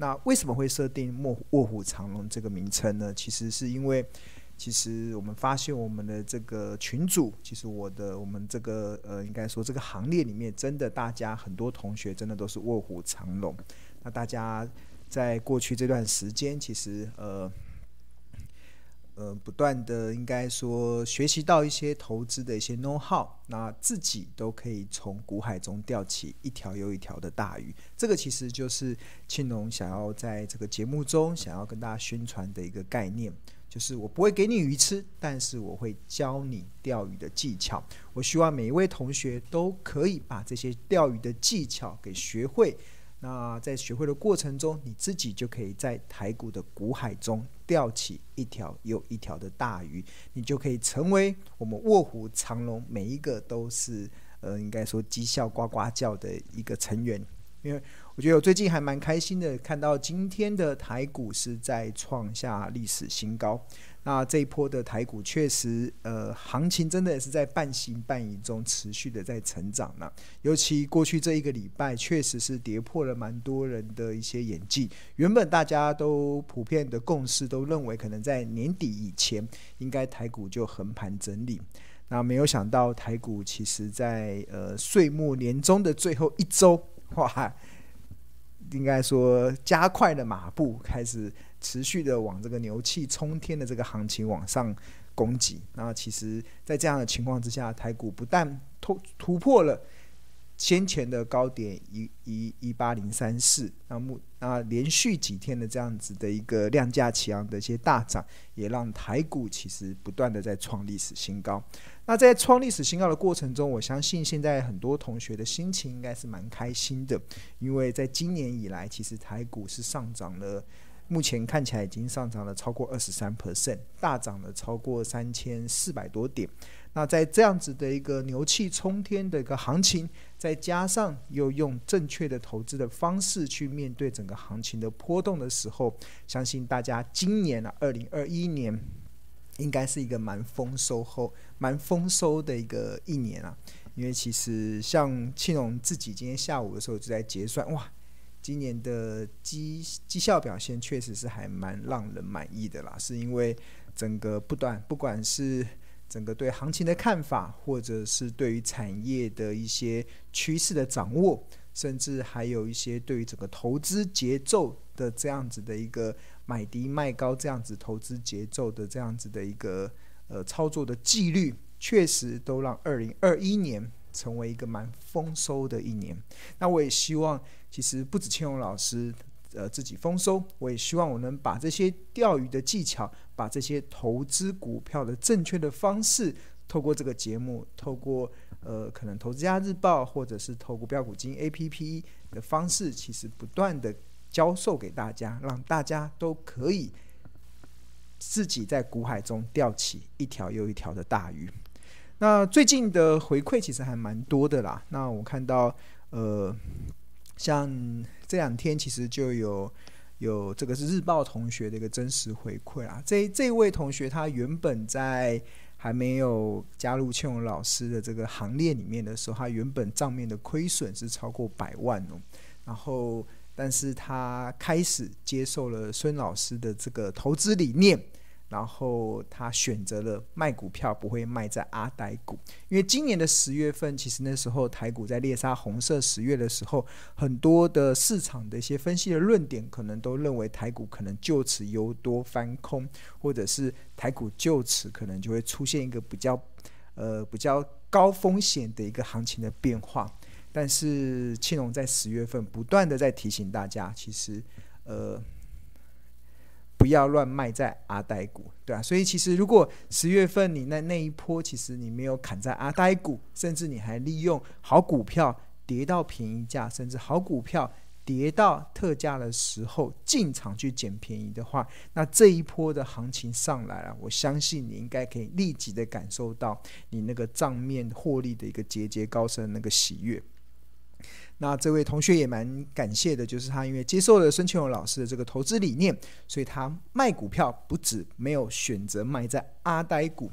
那为什么会设定“卧卧虎藏龙”这个名称呢？其实是因为，其实我们发现我们的这个群组，其实我的我们这个呃，应该说这个行列里面，真的大家很多同学真的都是卧虎藏龙。那大家在过去这段时间，其实呃。呃，不断的应该说学习到一些投资的一些 know how，那自己都可以从股海中钓起一条又一条的大鱼。这个其实就是庆龙想要在这个节目中想要跟大家宣传的一个概念，就是我不会给你鱼吃，但是我会教你钓鱼的技巧。我希望每一位同学都可以把这些钓鱼的技巧给学会。那在学会的过程中，你自己就可以在台股的股海中钓起一条又一条的大鱼，你就可以成为我们卧虎藏龙，每一个都是呃，应该说绩效呱呱叫的一个成员。因为我觉得我最近还蛮开心的，看到今天的台股是在创下历史新高。那这一波的台股确实，呃，行情真的也是在半信半疑中持续的在成长呢。尤其过去这一个礼拜，确实是跌破了蛮多人的一些眼镜。原本大家都普遍的共识都认为，可能在年底以前，应该台股就横盘整理。那没有想到，台股其实在呃岁末年终的最后一周，哇，应该说加快了马步，开始。持续的往这个牛气冲天的这个行情往上攻击，那其实，在这样的情况之下，台股不但突突破了先前的高点一一一八零三四，那目那连续几天的这样子的一个量价齐扬的一些大涨，也让台股其实不断的在创历史新高。那在创历史新高的过程中，我相信现在很多同学的心情应该是蛮开心的，因为在今年以来，其实台股是上涨了。目前看起来已经上涨了超过二十三 percent，大涨了超过三千四百多点。那在这样子的一个牛气冲天的一个行情，再加上又用正确的投资的方式去面对整个行情的波动的时候，相信大家今年啊，二零二一年应该是一个蛮丰收后、蛮丰收的一个一年啊。因为其实像庆龙自己今天下午的时候就在结算，哇。今年的绩绩效表现确实是还蛮让人满意的啦，是因为整个不断，不管是整个对行情的看法，或者是对于产业的一些趋势的掌握，甚至还有一些对于整个投资节奏的这样子的一个买低卖高这样子投资节奏的这样子的一个呃操作的纪律，确实都让二零二一年成为一个蛮丰收的一年。那我也希望。其实不止庆隆老师，呃，自己丰收，我也希望我能把这些钓鱼的技巧，把这些投资股票的正确的方式，透过这个节目，透过呃，可能投资家日报，或者是投股标股金 APP 的方式，其实不断的教授给大家，让大家都可以自己在股海中钓起一条又一条的大鱼。那最近的回馈其实还蛮多的啦。那我看到呃。像这两天其实就有有这个是日报同学的一个真实回馈啊，这这位同学他原本在还没有加入庆荣老师的这个行列里面的时候，他原本账面的亏损是超过百万哦，然后但是他开始接受了孙老师的这个投资理念。然后他选择了卖股票，不会卖在阿呆股，因为今年的十月份，其实那时候台股在猎杀红色十月的时候，很多的市场的一些分析的论点，可能都认为台股可能就此由多翻空，或者是台股就此可能就会出现一个比较呃比较高风险的一个行情的变化。但是庆隆在十月份不断的在提醒大家，其实呃。不要乱卖在阿呆股，对啊，所以其实如果十月份你那那一波，其实你没有砍在阿呆股，甚至你还利用好股票跌到便宜价，甚至好股票跌到特价的时候进场去捡便宜的话，那这一波的行情上来了，我相信你应该可以立即的感受到你那个账面获利的一个节节高升那个喜悦。那这位同学也蛮感谢的，就是他因为接受了孙庆荣老师的这个投资理念，所以他卖股票不止没有选择卖在阿呆股，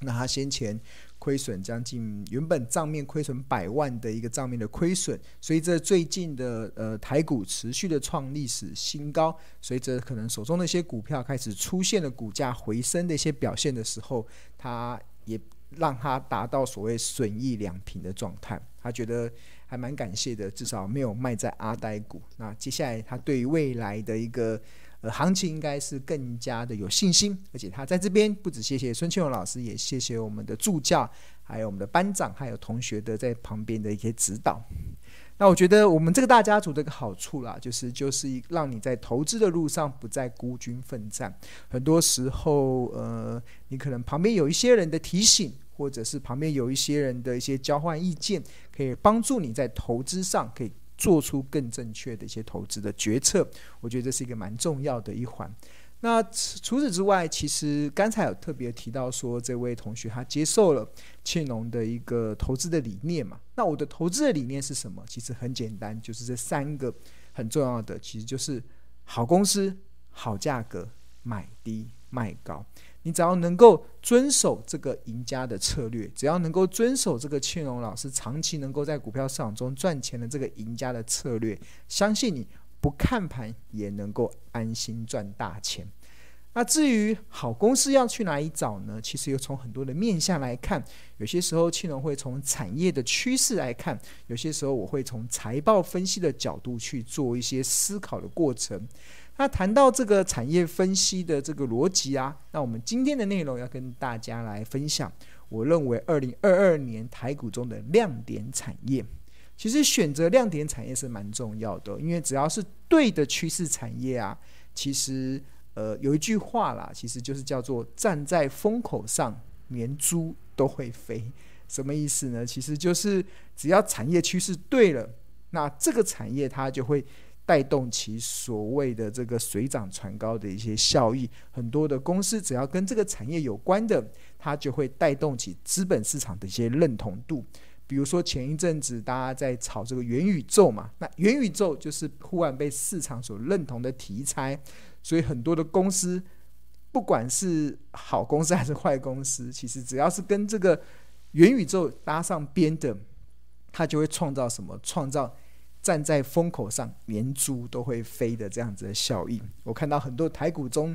那他先前亏损将近，原本账面亏损百万的一个账面的亏损，随着最近的呃台股持续的创历史新高，随着可能手中的一些股票开始出现了股价回升的一些表现的时候，他也让他达到所谓损益两平的状态，他觉得还蛮感谢的，至少没有卖在阿呆股。那接下来他对于未来的一个。呃，行情应该是更加的有信心，而且他在这边不止谢谢孙庆荣老师，也谢谢我们的助教，还有我们的班长，还有同学的在旁边的一些指导。那我觉得我们这个大家族的一个好处啦，就是就是让你在投资的路上不再孤军奋战。很多时候，呃，你可能旁边有一些人的提醒，或者是旁边有一些人的一些交换意见，可以帮助你在投资上可以。做出更正确的一些投资的决策，我觉得这是一个蛮重要的一环。那除此之外，其实刚才有特别提到说，这位同学他接受了庆农的一个投资的理念嘛？那我的投资的理念是什么？其实很简单，就是这三个很重要的，其实就是好公司、好价格、买低卖高。你只要能够遵守这个赢家的策略，只要能够遵守这个庆荣老师长期能够在股票市场中赚钱的这个赢家的策略，相信你不看盘也能够安心赚大钱。那至于好公司要去哪里找呢？其实又从很多的面向来看，有些时候庆荣会从产业的趋势来看，有些时候我会从财报分析的角度去做一些思考的过程。那谈到这个产业分析的这个逻辑啊，那我们今天的内容要跟大家来分享。我认为二零二二年台股中的亮点产业，其实选择亮点产业是蛮重要的，因为只要是对的趋势产业啊，其实呃有一句话啦，其实就是叫做站在风口上，连猪都会飞。什么意思呢？其实就是只要产业趋势对了，那这个产业它就会。带动其所谓的这个水涨船高的一些效益，很多的公司只要跟这个产业有关的，它就会带动起资本市场的一些认同度。比如说前一阵子大家在炒这个元宇宙嘛，那元宇宙就是忽然被市场所认同的题材，所以很多的公司，不管是好公司还是坏公司，其实只要是跟这个元宇宙搭上边的，它就会创造什么？创造。站在风口上，连猪都会飞的这样子的效应，我看到很多台股中，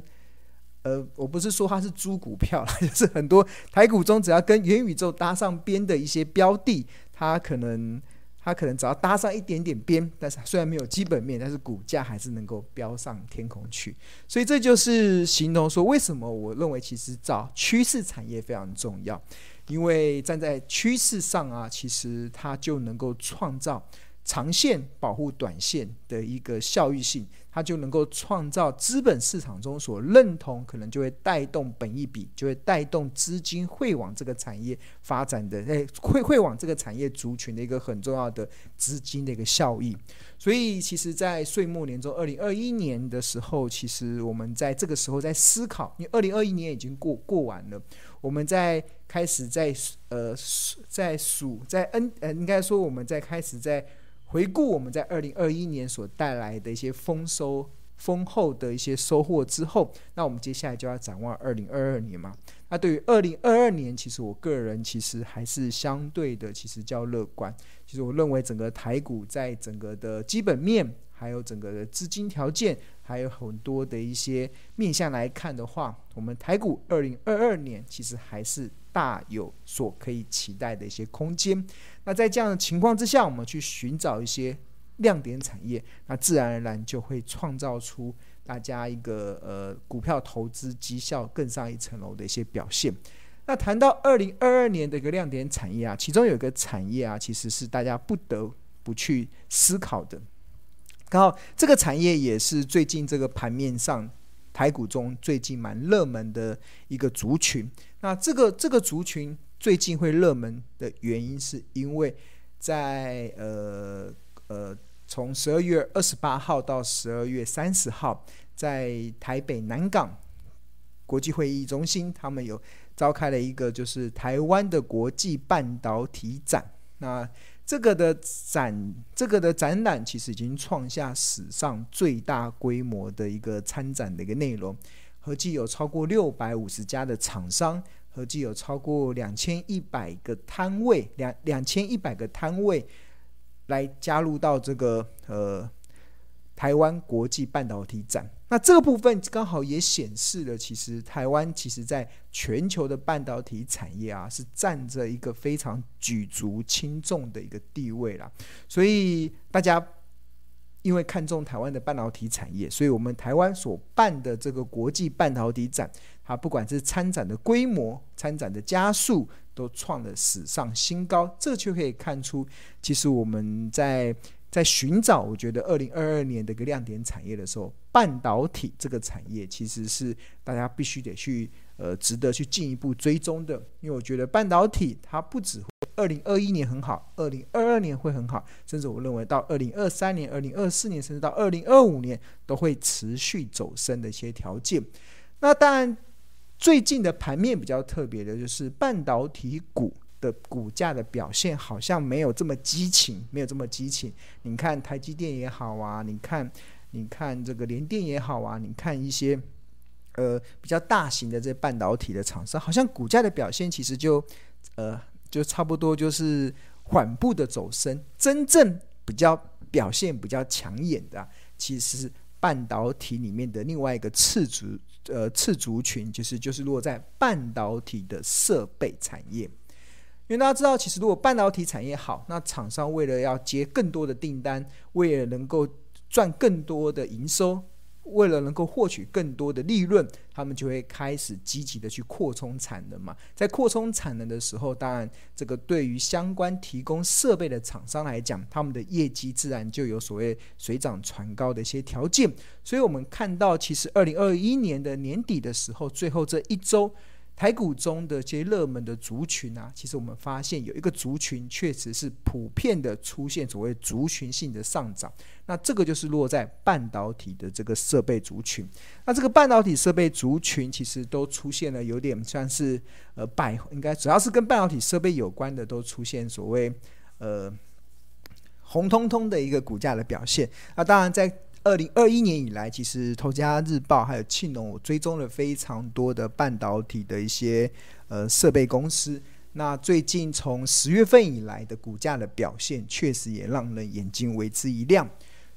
呃，我不是说它是猪股票，就是很多台股中只要跟元宇宙搭上边的一些标的，它可能它可能只要搭上一点点边，但是虽然没有基本面，但是股价还是能够飙上天空去。所以这就是形容说，为什么我认为其实找趋势产业非常重要，因为站在趋势上啊，其实它就能够创造。长线保护短线的一个效益性，它就能够创造资本市场中所认同，可能就会带动本一比，就会带动资金会往这个产业发展的，诶，会会往这个产业族群的一个很重要的资金的一个效益。所以，其实，在岁末年终二零二一年的时候，其实我们在这个时候在思考，因为二零二一年已经过过完了，我们在开始在呃在数在 N 呃，应该说我们在开始在。回顾我们在二零二一年所带来的一些丰收丰厚的一些收获之后，那我们接下来就要展望二零二二年嘛。那对于二零二二年，其实我个人其实还是相对的，其实较乐观。其实我认为整个台股在整个的基本面，还有整个的资金条件，还有很多的一些面向来看的话，我们台股二零二二年其实还是大有所可以期待的一些空间。那在这样的情况之下，我们去寻找一些亮点产业，那自然而然就会创造出大家一个呃股票投资绩效更上一层楼的一些表现。那谈到二零二二年的一个亮点产业啊，其中有一个产业啊，其实是大家不得不去思考的。刚好这个产业也是最近这个盘面上台股中最近蛮热门的一个族群。那这个这个族群。最近会热门的原因，是因为在呃呃，从十二月二十八号到十二月三十号，在台北南港国际会议中心，他们有召开了一个就是台湾的国际半导体展。那这个的展，这个的展览其实已经创下史上最大规模的一个参展的一个内容，合计有超过六百五十家的厂商。合计有超过两千一百个摊位，两两千一百个摊位来加入到这个呃台湾国际半导体展。那这个部分刚好也显示了，其实台湾其实在全球的半导体产业啊，是占着一个非常举足轻重的一个地位啦。所以大家。因为看中台湾的半导体产业，所以我们台湾所办的这个国际半导体展，它不管是参展的规模、参展的加速，都创了史上新高。这就可以看出，其实我们在在寻找，我觉得二零二二年的一个亮点产业的时候，半导体这个产业其实是大家必须得去呃值得去进一步追踪的。因为我觉得半导体它不止。二零二一年很好，二零二二年会很好，甚至我认为到二零二三年、二零二四年，甚至到二零二五年都会持续走升的一些条件。那当然，最近的盘面比较特别的就是半导体股的股价的表现好像没有这么激情，没有这么激情。你看台积电也好啊，你看你看这个联电也好啊，你看一些呃比较大型的这半导体的厂商，好像股价的表现其实就呃。就差不多就是缓步的走升，真正比较表现比较抢眼的，其实是半导体里面的另外一个次族呃次族群，其实就是落在半导体的设备产业。因为大家知道，其实如果半导体产业好，那厂商为了要接更多的订单，为了能够赚更多的营收。为了能够获取更多的利润，他们就会开始积极的去扩充产能嘛。在扩充产能的时候，当然这个对于相关提供设备的厂商来讲，他们的业绩自然就有所谓水涨船高的一些条件。所以我们看到，其实二零二一年的年底的时候，最后这一周。台股中的这些热门的族群啊，其实我们发现有一个族群确实是普遍的出现所谓族群性的上涨，那这个就是落在半导体的这个设备族群。那这个半导体设备族群其实都出现了有点像是呃百，应该主要是跟半导体设备有关的都出现所谓呃红彤彤的一个股价的表现。那当然在。二零二一年以来，其实《投资家日报》还有庆农，我追踪了非常多的半导体的一些呃设备公司。那最近从十月份以来的股价的表现，确实也让人眼睛为之一亮。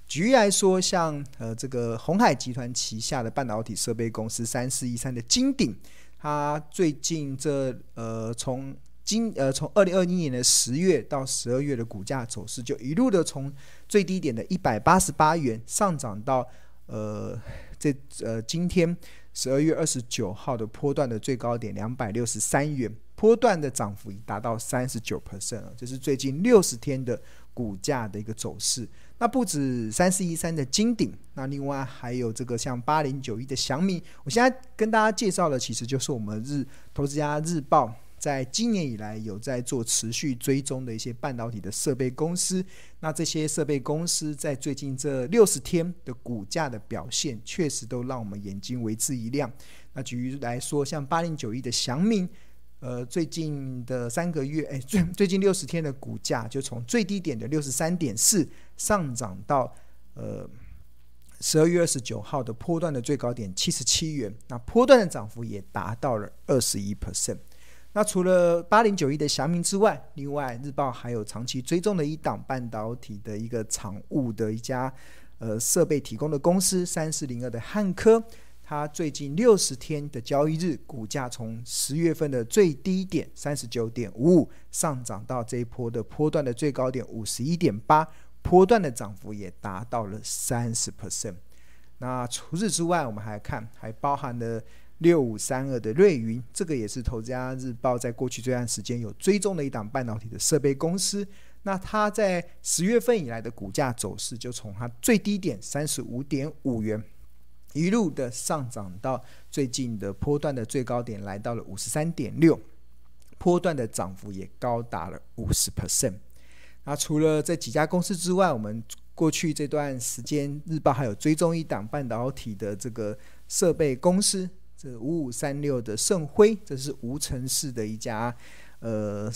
举例来说，像呃这个鸿海集团旗下的半导体设备公司三四一三的金鼎，它最近这呃从今呃从二零二一年的十月到十二月的股价走势，就一路的从最低点的一百八十八元上涨到呃这呃今天十二月二十九号的波段的最高点两百六十三元，波段的涨幅已达到三十九 percent 了，这是最近六十天的股价的一个走势。那不止三四一三的金鼎，那另外还有这个像八零九一的祥明，我现在跟大家介绍的其实就是我们日投资家日报。在今年以来，有在做持续追踪的一些半导体的设备公司。那这些设备公司在最近这六十天的股价的表现，确实都让我们眼睛为之一亮。那举例来说，像八零九一的祥明，呃，最近的三个月，哎，最最近六十天的股价就从最低点的六十三点四上涨到呃十二月二十九号的波段的最高点七十七元，那波段的涨幅也达到了二十一 percent。那除了八零九一的祥明之外，另外日报还有长期追踪的一档半导体的一个厂务的一家呃设备提供的公司三四零二的汉科，它最近六十天的交易日股价从十月份的最低点三十九点五五上涨到这一波的波段的最高点五十一点八，波段的涨幅也达到了三十 percent。那除此之外，我们还看还包含了。六五三二的瑞云，这个也是《投资家日报》在过去这段时间有追踪的一档半导体的设备公司。那它在十月份以来的股价走势，就从它最低点三十五点五元，一路的上涨到最近的波段的最高点，来到了五十三点六，波段的涨幅也高达了五十 percent。那除了这几家公司之外，我们过去这段时间日报还有追踪一档半导体的这个设备公司。这五五三六的盛辉，这是无尘室的一家，呃，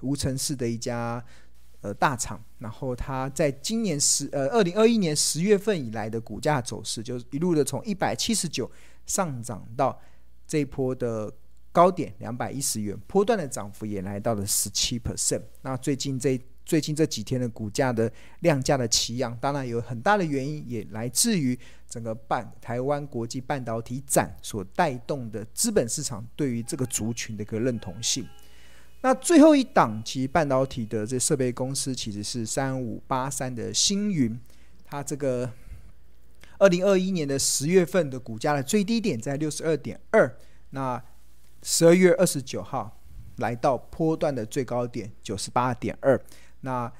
无尘室的一家呃大厂。然后它在今年十呃二零二一年十月份以来的股价走势，就是一路的从一百七十九上涨到这一波的高点两百一十元，波段的涨幅也来到了十七 percent。那最近这最近这几天的股价的量价的齐扬，当然有很大的原因也来自于整个半台湾国际半导体展所带动的资本市场对于这个族群的一个认同性。那最后一档其实半导体的这设备公司其实是三五八三的星云，它这个二零二一年的十月份的股价的最低点在六十二点二，那十二月二十九号来到波段的最高点九十八点二。那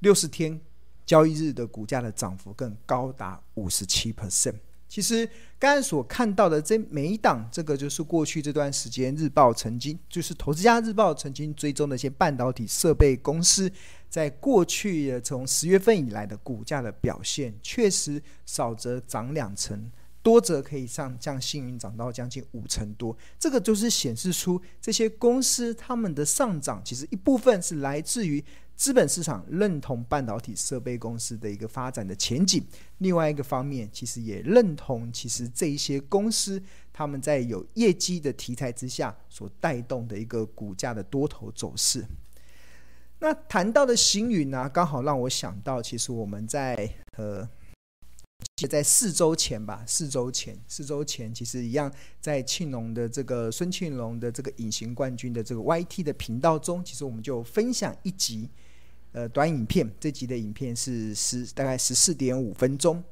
六十天交易日的股价的涨幅更高达五十七 percent。其实刚才所看到的这每一档，这个就是过去这段时间日报曾经，就是投资家日报曾经追踪的一些半导体设备公司，在过去的从十月份以来的股价的表现，确实少则涨两成，多则可以上降幸运涨到将近五成多。这个就是显示出这些公司他们的上涨，其实一部分是来自于。资本市场认同半导体设备公司的一个发展的前景，另外一个方面，其实也认同，其实这一些公司他们在有业绩的题材之下所带动的一个股价的多头走势。那谈到的行云呢，刚好让我想到，其实我们在呃，在四周前吧，四周前，四周前，其实一样，在庆隆的这个孙庆龙的这个隐形冠军的这个 YT 的频道中，其实我们就分享一集。呃，短影片，这集的影片是十大概十四点五分钟。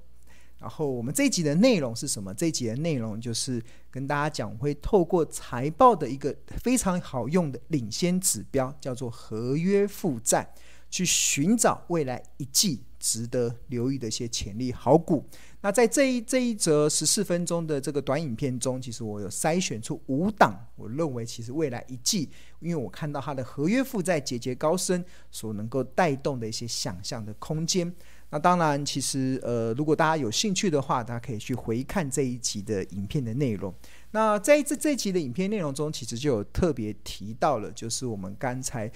然后我们这集的内容是什么？这集的内容就是跟大家讲，会透过财报的一个非常好用的领先指标，叫做合约负债，去寻找未来一季值得留意的一些潜力好股。那在这一这一则十四分钟的这个短影片中，其实我有筛选出五档，我认为其实未来一季，因为我看到它的合约负债节节高升，所能够带动的一些想象的空间。那当然，其实呃，如果大家有兴趣的话，大家可以去回看这一集的影片的内容。那在这这一集的影片内容中，其实就有特别提到了，就是我们刚才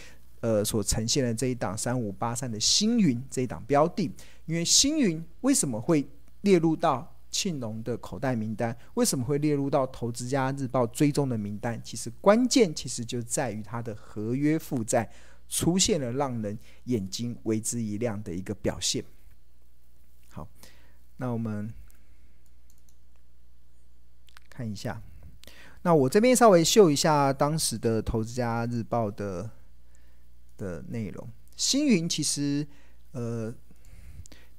呃所呈现的这一档三五八三的星云这一档标的，因为星云为什么会列入到庆隆的口袋名单，为什么会列入到投资家日报追踪的名单？其实关键其实就在于它的合约负债出现了让人眼睛为之一亮的一个表现。好，那我们看一下，那我这边稍微秀一下当时的投资家日报的的内容。星云其实呃。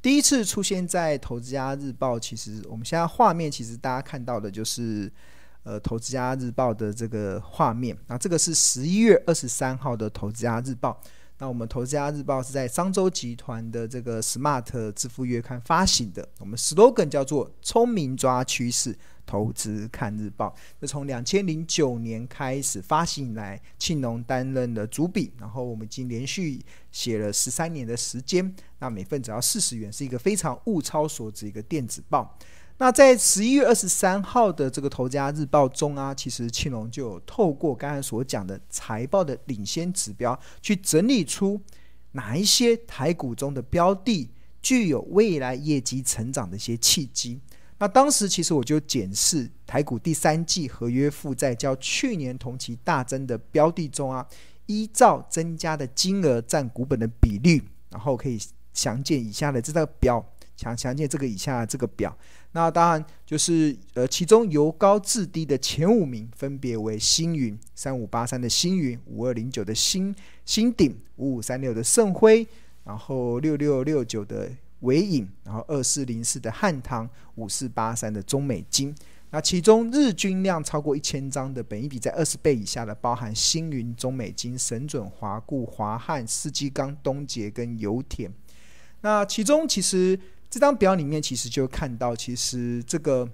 第一次出现在《投资家日报》，其实我们现在画面其实大家看到的就是，呃，《投资家日报》的这个画面。那这个是十一月二十三号的《投资家日报》。那我们《投资家日报》是在商周集团的这个 Smart 支付月刊发行的。我们 slogan 叫做“聪明抓趋势”。投资看日报，那从两千零九年开始发行以来，庆隆担任了主笔，然后我们已经连续写了十三年的时间。那每份只要四十元，是一个非常物超所值一个电子报。那在十一月二十三号的这个投家日报中啊，其实庆隆就有透过刚才所讲的财报的领先指标，去整理出哪一些台股中的标的具有未来业绩成长的一些契机。那当时其实我就检视台股第三季合约负债较去年同期大增的标的中啊，依照增加的金额占股本的比率，然后可以详见以下的这个表，详详见这个以下这个表。那当然就是呃，其中由高至低的前五名分别为星云三五八三的星云、五二零九的星星鼎、五五三六的盛辉，然后六六六九的。纬颖，然后二四零四的汉唐，五四八三的中美金，那其中日均量超过一千张的，本益比在二十倍以下的，包含星云、中美金、神准、华固、华汉、世纪钢、东捷跟油田。那其中其实这张表里面其实就看到，其实这个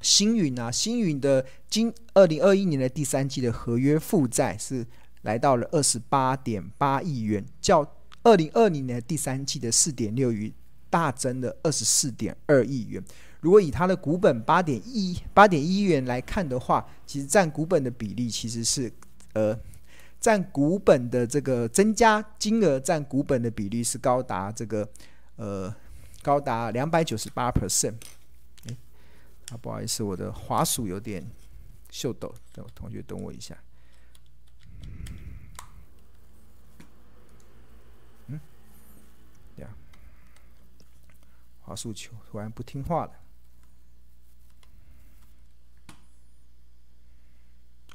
星云啊，星云的今二零二一年的第三季的合约负债是来到了二十八点八亿元，较二零二零年的第三季的四点六亿。大增了二十四点二亿元。如果以它的股本八点一八点一元来看的话，其实占股本的比例其实是呃占股本的这个增加金额占股本的比例是高达这个呃高达两百九十八 percent。哎，啊不好意思，我的滑鼠有点秀逗，等同学等我一下。滑鼠球突然不听话了。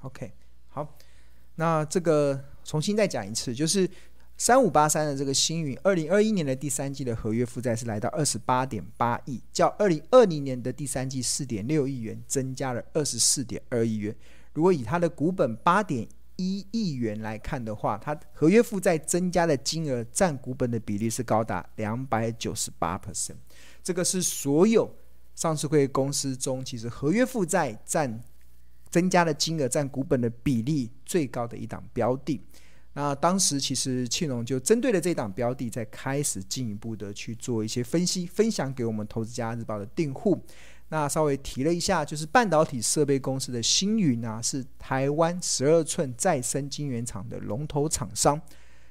OK，好，那这个重新再讲一次，就是三五八三的这个星云，二零二一年的第三季的合约负债是来到二十八点八亿，较二零二零年的第三季四点六亿元增加了二十四点二亿元。如果以它的股本八点一亿元来看的话，它合约负债增加的金额占股本的比例是高达两百九十八 percent，这个是所有上市会公司中，其实合约负债占增加的金额占股本的比例最高的一档标的。那当时其实庆隆就针对了这档标的，在开始进一步的去做一些分析，分享给我们《投资家日报》的订户。那稍微提了一下，就是半导体设备公司的星云啊，是台湾十二寸再生晶圆厂的龙头厂商，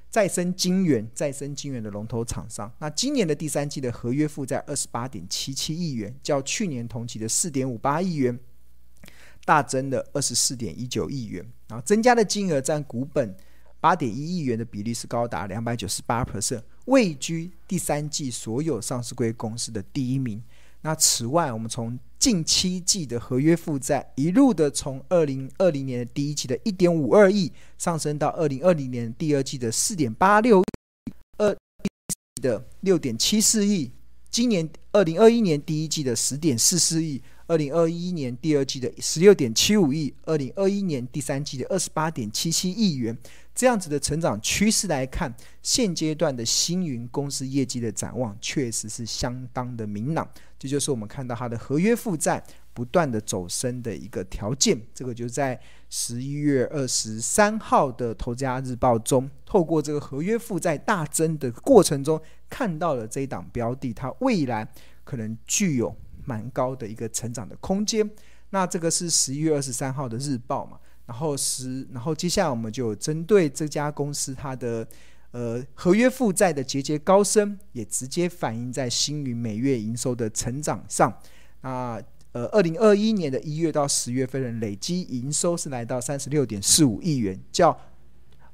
再生晶圆、再生晶圆的龙头厂商。那今年的第三季的合约负债二十八点七七亿元，较去年同期的四点五八亿元大增了二十四点一九亿元，然后增加的金额占股本八点一亿元的比例是高达两百九十八 percent，位居第三季所有上市柜公司的第一名。那此外，我们从近七季的合约负债一路的从二零二零年的第一季的一点五二亿上升到二零二零年第二季的四点八六亿，二季的六点七四亿，今年二零二一年第一季的十点四四亿，二零二一年第二季的十六点七五亿，二零二一年第三季的二十八点七七亿元。这样子的成长趋势来看，现阶段的星云公司业绩的展望确实是相当的明朗。这就是我们看到它的合约负债不断的走升的一个条件。这个就在十一月二十三号的《投资家日报》中，透过这个合约负债大增的过程中，看到了这一档标的，它未来可能具有蛮高的一个成长的空间。那这个是十一月二十三号的日报嘛？然后是，然后接下来我们就针对这家公司它的呃合约负债的节节高升，也直接反映在星云每月营收的成长上。那呃，二零二一年的一月到十月份的累积营收是来到三十六点四五亿元，较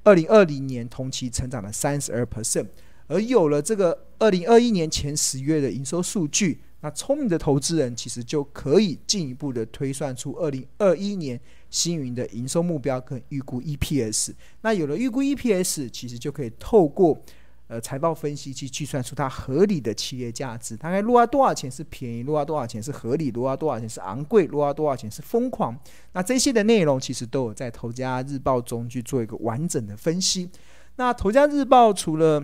二零二零年同期成长了三十二%。而有了这个二零二一年前十月的营收数据，那聪明的投资人其实就可以进一步的推算出二零二一年。星云的营收目标跟预估 EPS，那有了预估 EPS，其实就可以透过呃财报分析去计算出它合理的企业价值，大概落到多少钱是便宜，落到多少钱是合理，落到多少钱是昂贵，落到多少钱是疯狂。那这些的内容其实都有在《投家日报》中去做一个完整的分析。那《投家日报》除了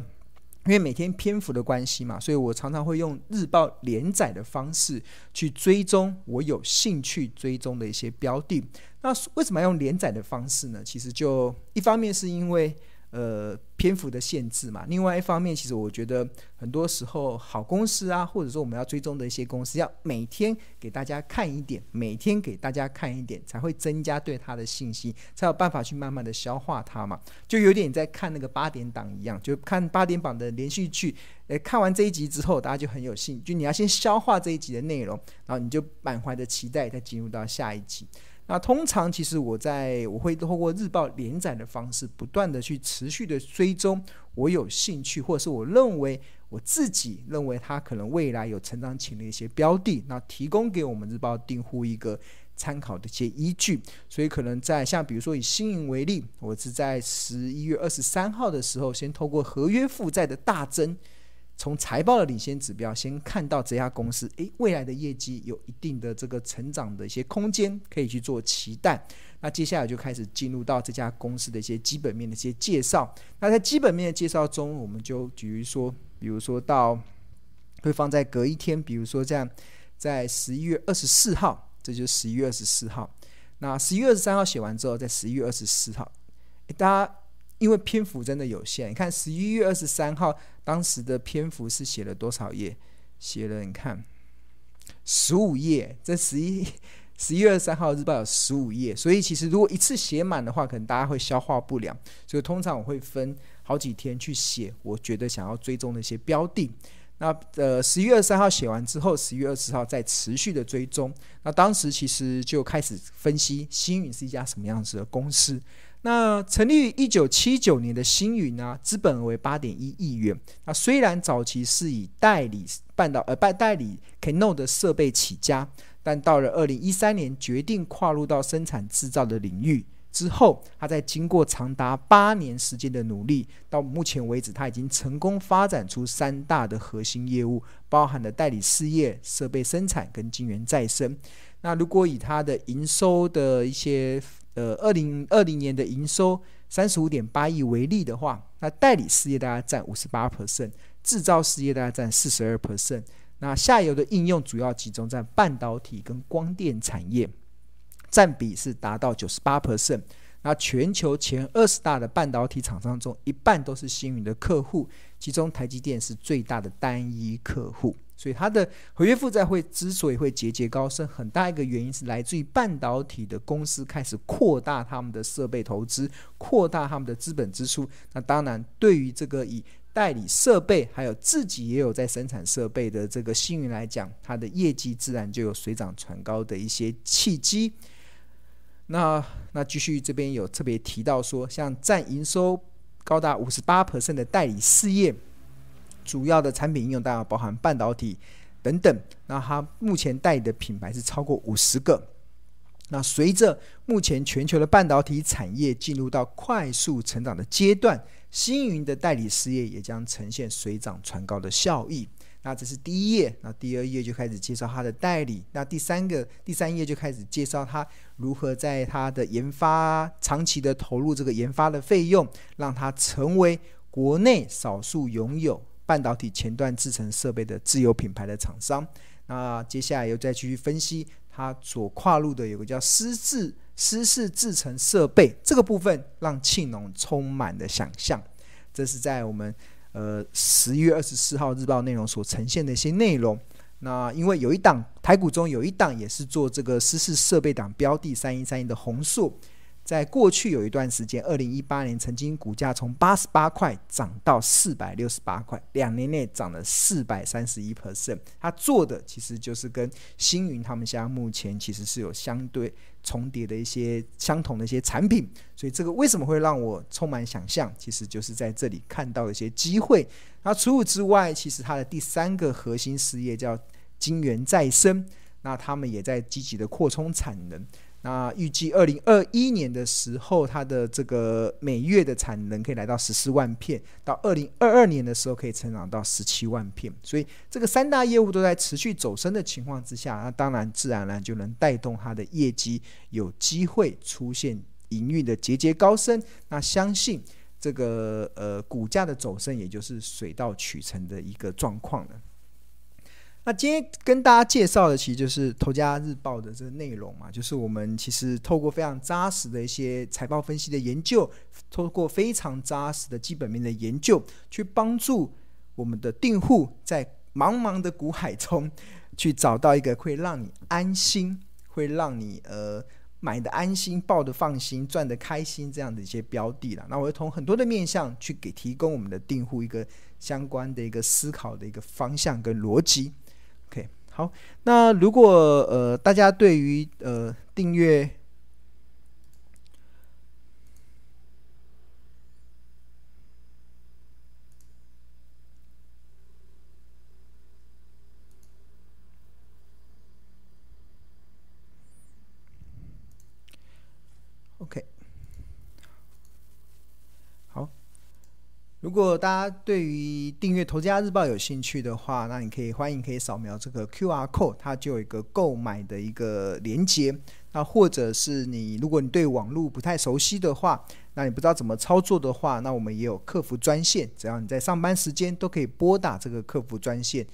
因为每天篇幅的关系嘛，所以我常常会用日报连载的方式去追踪我有兴趣追踪的一些标的。那为什么要用连载的方式呢？其实就一方面是因为。呃，篇幅的限制嘛。另外一方面，其实我觉得很多时候好公司啊，或者说我们要追踪的一些公司，要每天给大家看一点，每天给大家看一点，才会增加对它的信心，才有办法去慢慢的消化它嘛。就有点在看那个八点档一样，就看八点档的连续剧。诶，看完这一集之后，大家就很有兴趣，就你要先消化这一集的内容，然后你就满怀的期待再进入到下一集。那通常其实我在我会透过日报连载的方式，不断的去持续的追踪我有兴趣，或者是我认为我自己认为它可能未来有成长潜力的一些标的，那提供给我们日报订户一个参考的一些依据。所以可能在像比如说以星云为例，我是在十一月二十三号的时候，先透过合约负债的大增。从财报的领先指标，先看到这家公司，诶，未来的业绩有一定的这个成长的一些空间，可以去做期待。那接下来就开始进入到这家公司的一些基本面的一些介绍。那在基本面的介绍中，我们就比如说，比如说到会放在隔一天，比如说这样，在十一月二十四号，这就是十一月二十四号。那十一月二十三号写完之后，在十一月二十四号，大家。因为篇幅真的有限，你看十一月二十三号当时的篇幅是写了多少页？写了你看十五页。这十一十一月二十三号日报有十五页，所以其实如果一次写满的话，可能大家会消化不良。所以通常我会分好几天去写，我觉得想要追踪的一些标的。那呃，十一月二十三号写完之后，十一月二十号再持续的追踪。那当时其实就开始分析星云是一家什么样子的公司。那成立于一九七九年的星云呢，资本额为八点一亿元。那虽然早期是以代理半导呃代代理 Canon 的设备起家，但到了二零一三年决定跨入到生产制造的领域之后，他在经过长达八年时间的努力，到目前为止，他已经成功发展出三大的核心业务，包含了代理事业、设备生产跟晶圆再生。那如果以它的营收的一些呃，二零二零年的营收三十五点八亿为例的话，那代理事业大概占五十八 percent，制造事业大概占四十二 percent。那下游的应用主要集中在半导体跟光电产业，占比是达到九十八 percent。那全球前二十大的半导体厂商中，一半都是星云的客户，其中台积电是最大的单一客户。所以它的合约负债会之所以会节节高升，很大一个原因是来自于半导体的公司开始扩大他们的设备投资，扩大他们的资本支出。那当然，对于这个以代理设备还有自己也有在生产设备的这个星云来讲，它的业绩自然就有水涨船高的一些契机。那那继续这边有特别提到说，像占营收高达五十八%的代理事业。主要的产品应用当然包含半导体等等。那它目前代理的品牌是超过五十个。那随着目前全球的半导体产业进入到快速成长的阶段，星云的代理事业也将呈现水涨船高的效益。那这是第一页，那第二页就开始介绍它的代理。那第三个第三页就开始介绍它如何在它的研发长期的投入这个研发的费用，让它成为国内少数拥有。半导体前段制程设备的自有品牌的厂商，那接下来又再继续分析它所跨入的有个叫湿制湿式制程设备这个部分，让庆农充满了想象。这是在我们呃十一月二十四号日报内容所呈现的一些内容。那因为有一档台股中有一档也是做这个湿式设备档标的三一三一的弘塑。在过去有一段时间，二零一八年曾经股价从八十八块涨到四百六十八块，两年内涨了四百三十一 percent。他做的其实就是跟星云他们家目前其实是有相对重叠的一些相同的一些产品，所以这个为什么会让我充满想象？其实就是在这里看到一些机会。那除此之外，其实它的第三个核心事业叫金源再生，那他们也在积极的扩充产能。那预计二零二一年的时候，它的这个每月的产能可以来到十四万片，到二零二二年的时候可以成长到十七万片。所以这个三大业务都在持续走升的情况之下，那当然自然而然就能带动它的业绩有机会出现营运的节节高升。那相信这个呃股价的走升，也就是水到渠成的一个状况了。那今天跟大家介绍的，其实就是《头家日报》的这个内容嘛，就是我们其实透过非常扎实的一些财报分析的研究，透过非常扎实的基本面的研究，去帮助我们的订户在茫茫的股海中，去找到一个会让你安心、会让你呃买的安心、抱的放心、赚的开心这样的一些标的了。那我会从很多的面向去给提供我们的订户一个相关的一个思考的一个方向跟逻辑。好，那如果呃大家对于呃订阅，OK。如果大家对于订阅《头家日报》有兴趣的话，那你可以欢迎可以扫描这个 QR code，它就有一个购买的一个连接。那或者是你，如果你对网络不太熟悉的话，那你不知道怎么操作的话，那我们也有客服专线，只要你在上班时间都可以拨打这个客服专线。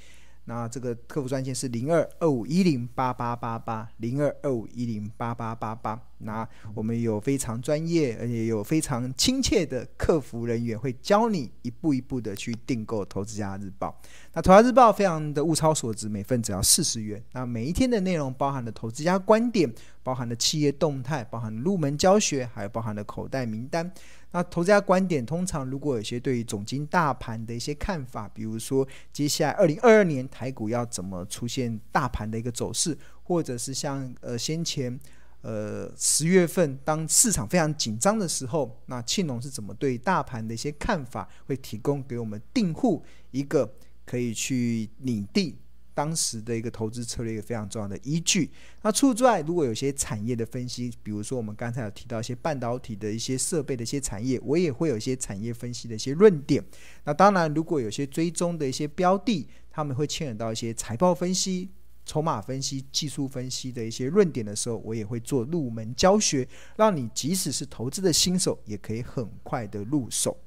那这个客服专线是零二二五一零八八八八零二二五一零八八八八。那我们有非常专业而且有非常亲切的客服人员，会教你一步一步的去订购《投资家日报》。那《投资家日报》非常的物超所值，每份只要四十元。那每一天的内容包含了投资家观点，包含了企业动态，包含入门教学，还有包含了口袋名单。那投资家观点，通常如果有些对于总经大盘的一些看法，比如说接下来二零二二年台股要怎么出现大盘的一个走势，或者是像呃先前呃十月份当市场非常紧张的时候，那庆隆是怎么对大盘的一些看法，会提供给我们订户一个可以去拟定。当时的一个投资策略，一个非常重要的依据。那除此之外，如果有些产业的分析，比如说我们刚才有提到一些半导体的一些设备的一些产业，我也会有一些产业分析的一些论点。那当然，如果有些追踪的一些标的，他们会牵扯到一些财报分析、筹码分析、技术分析的一些论点的时候，我也会做入门教学，让你即使是投资的新手，也可以很快的入手。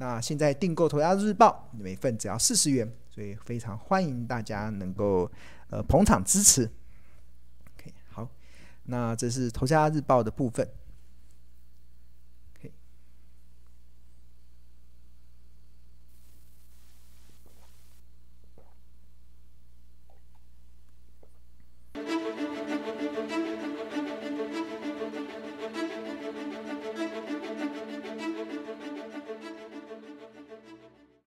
那现在订购《投家日报》，每份只要四十元，所以非常欢迎大家能够呃捧场支持。OK，好，那这是《投家日报》的部分。